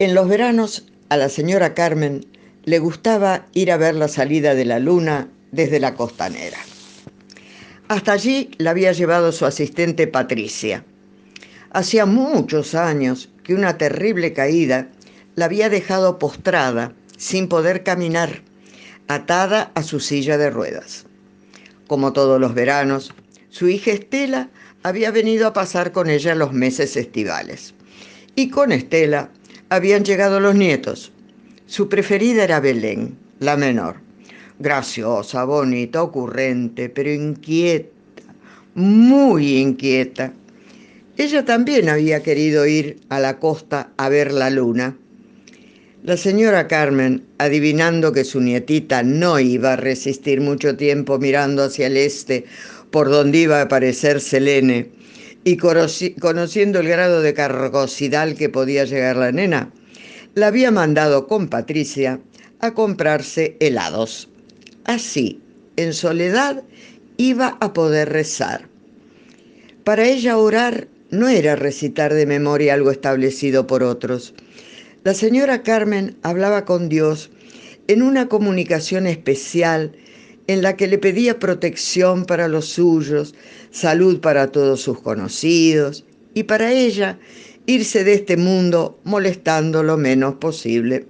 En los veranos a la señora Carmen le gustaba ir a ver la salida de la luna desde la costanera. Hasta allí la había llevado su asistente Patricia. Hacía muchos años que una terrible caída la había dejado postrada, sin poder caminar, atada a su silla de ruedas. Como todos los veranos, su hija Estela había venido a pasar con ella los meses estivales. Y con Estela habían llegado los nietos. Su preferida era Belén, la menor. Graciosa, bonita, ocurrente, pero inquieta, muy inquieta. Ella también había querido ir a la costa a ver la luna. La señora Carmen, adivinando que su nietita no iba a resistir mucho tiempo mirando hacia el este, por donde iba a aparecer Selene, y conociendo el grado de cargosidad que podía llegar la nena, la había mandado con Patricia a comprarse helados. Así, en soledad, iba a poder rezar. Para ella orar no era recitar de memoria algo establecido por otros, la señora Carmen hablaba con Dios en una comunicación especial en la que le pedía protección para los suyos, salud para todos sus conocidos y para ella irse de este mundo molestando lo menos posible.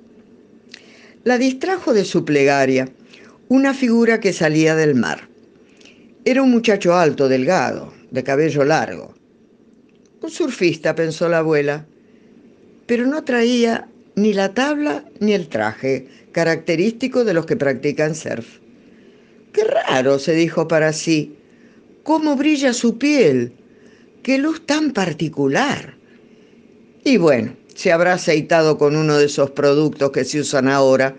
La distrajo de su plegaria una figura que salía del mar. Era un muchacho alto, delgado, de cabello largo. Un surfista, pensó la abuela pero no traía ni la tabla ni el traje característico de los que practican surf. Qué raro, se dijo para sí, cómo brilla su piel, qué luz tan particular. Y bueno, se habrá aceitado con uno de esos productos que se usan ahora,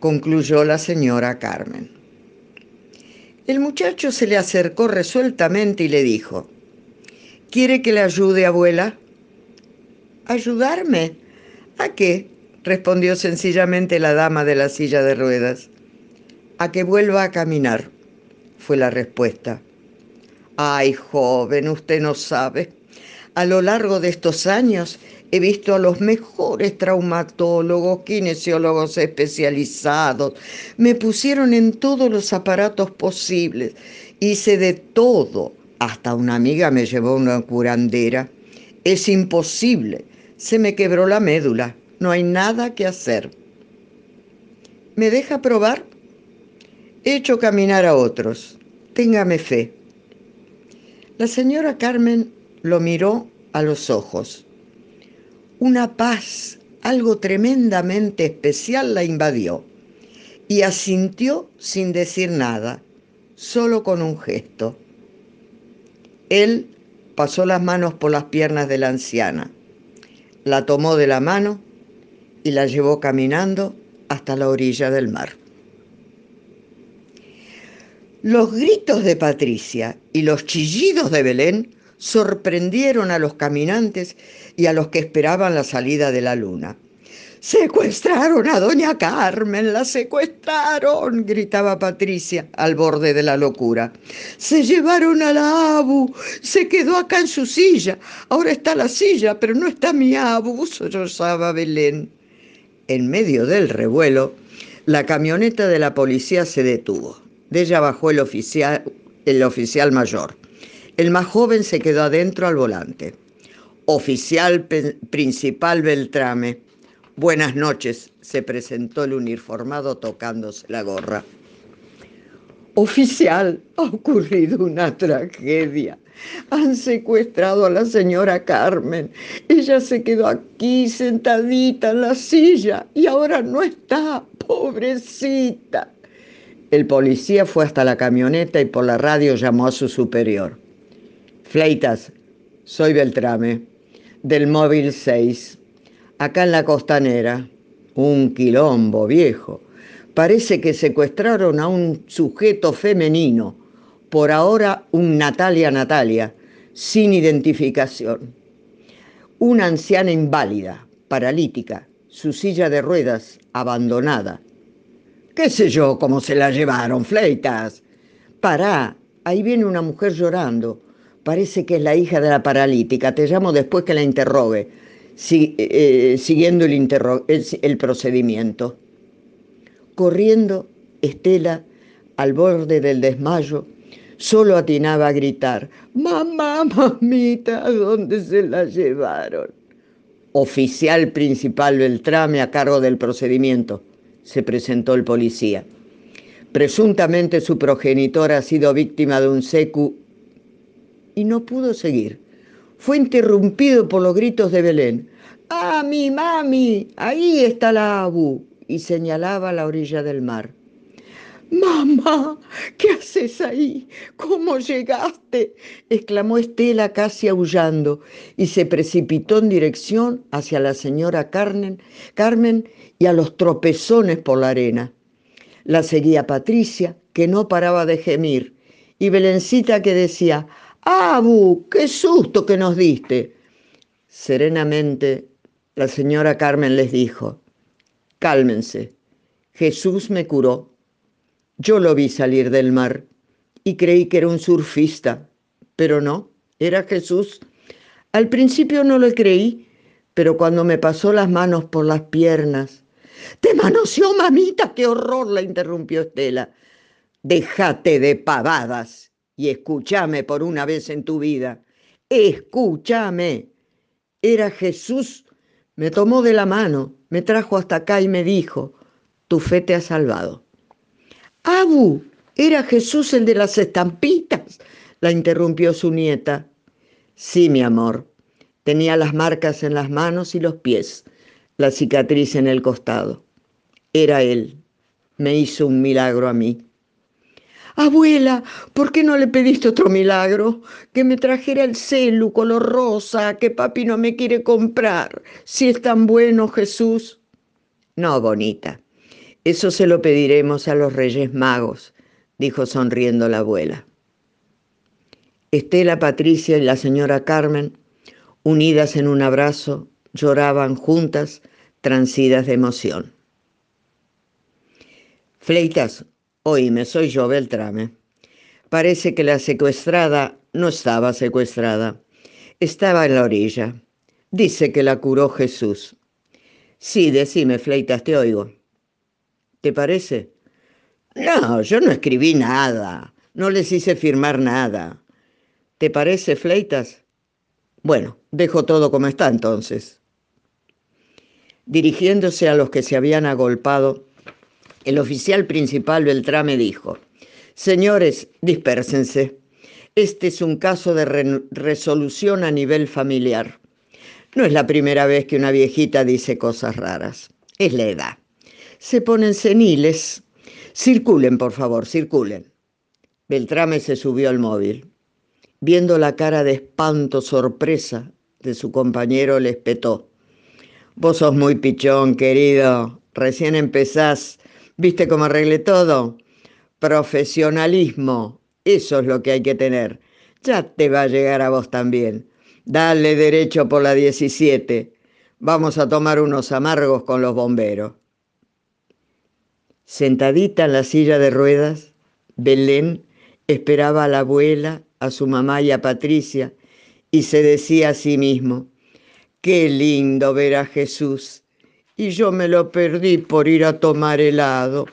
concluyó la señora Carmen. El muchacho se le acercó resueltamente y le dijo, ¿Quiere que le ayude, abuela? ¿Ayudarme? ¿A qué? respondió sencillamente la dama de la silla de ruedas. A que vuelva a caminar, fue la respuesta. Ay, joven, usted no sabe. A lo largo de estos años he visto a los mejores traumatólogos, kinesiólogos especializados. Me pusieron en todos los aparatos posibles. Hice de todo. Hasta una amiga me llevó una curandera. Es imposible se me quebró la médula. No hay nada que hacer. ¿Me deja probar? He hecho caminar a otros. Téngame fe. La señora Carmen lo miró a los ojos. Una paz, algo tremendamente especial la invadió y asintió sin decir nada, solo con un gesto. Él pasó las manos por las piernas de la anciana la tomó de la mano y la llevó caminando hasta la orilla del mar. Los gritos de Patricia y los chillidos de Belén sorprendieron a los caminantes y a los que esperaban la salida de la luna. Secuestraron a doña Carmen, la secuestraron, gritaba Patricia al borde de la locura. Se llevaron a la Abu, se quedó acá en su silla. Ahora está la silla, pero no está mi Abu, sollozaba Belén. En medio del revuelo, la camioneta de la policía se detuvo. De ella bajó el oficial, el oficial mayor. El más joven se quedó adentro al volante. Oficial principal Beltrame Buenas noches, se presentó el uniformado tocándose la gorra. Oficial, ha ocurrido una tragedia. Han secuestrado a la señora Carmen. Ella se quedó aquí sentadita en la silla y ahora no está, pobrecita. El policía fue hasta la camioneta y por la radio llamó a su superior. Fleitas, soy Beltrame, del móvil 6 acá en la costanera, un quilombo viejo. Parece que secuestraron a un sujeto femenino, por ahora un Natalia Natalia, sin identificación. Una anciana inválida, paralítica, su silla de ruedas abandonada. ¿Qué sé yo cómo se la llevaron, fleitas? Pará, ahí viene una mujer llorando. Parece que es la hija de la paralítica. Te llamo después que la interrogue eh, siguiendo el, el procedimiento. Corriendo, Estela, al borde del desmayo, solo atinaba a gritar, mamá, mamita, ¿a dónde se la llevaron? Oficial principal Beltrame a cargo del procedimiento, se presentó el policía. Presuntamente su progenitor ha sido víctima de un secu y no pudo seguir. Fue interrumpido por los gritos de Belén. ¡Ah, mi mami! Ahí está la Abu. Y señalaba la orilla del mar. Mamá, ¿qué haces ahí? ¿Cómo llegaste? exclamó Estela casi aullando y se precipitó en dirección hacia la señora Carmen, Carmen y a los tropezones por la arena. La seguía Patricia, que no paraba de gemir, y Belencita que decía, ¡Abu, qué susto que nos diste! Serenamente, la señora Carmen les dijo, cálmense, Jesús me curó yo lo vi salir del mar y creí que era un surfista, pero no, era Jesús. Al principio no lo creí, pero cuando me pasó las manos por las piernas, ¡Te manoseó, mamita! ¡Qué horror! la interrumpió Estela. Déjate de pavadas y escúchame por una vez en tu vida. Escúchame. Era Jesús. Me tomó de la mano, me trajo hasta acá y me dijo, tu fe te ha salvado. Abu, era Jesús el de las estampitas, la interrumpió su nieta. Sí, mi amor. Tenía las marcas en las manos y los pies, la cicatriz en el costado. Era él. Me hizo un milagro a mí. Abuela, ¿por qué no le pediste otro milagro? Que me trajera el celu color rosa que papi no me quiere comprar. Si es tan bueno Jesús. No, bonita. Eso se lo pediremos a los Reyes Magos, dijo sonriendo la abuela. Estela, Patricia y la señora Carmen, unidas en un abrazo, lloraban juntas, transidas de emoción. Fleitas, oíme, soy yo, Beltrame. Parece que la secuestrada no estaba secuestrada, estaba en la orilla. Dice que la curó Jesús. Sí, decime, Fleitas, te oigo. ¿Te parece? No, yo no escribí nada, no les hice firmar nada. ¿Te parece, Fleitas? Bueno, dejo todo como está entonces. Dirigiéndose a los que se habían agolpado, el oficial principal Beltrame dijo, Señores, dispérsense. Este es un caso de resolución a nivel familiar. No es la primera vez que una viejita dice cosas raras. Es la edad se ponen seniles. Circulen, por favor, circulen. Beltrame se subió al móvil. Viendo la cara de espanto, sorpresa de su compañero, le espetó. Vos sos muy pichón, querido. Recién empezás. ¿Viste cómo arreglé todo? Profesionalismo. Eso es lo que hay que tener. Ya te va a llegar a vos también. Dale derecho por la 17. Vamos a tomar unos amargos con los bomberos. Sentadita en la silla de ruedas, Belén esperaba a la abuela, a su mamá y a Patricia y se decía a sí mismo, qué lindo ver a Jesús. Y yo me lo perdí por ir a tomar helado.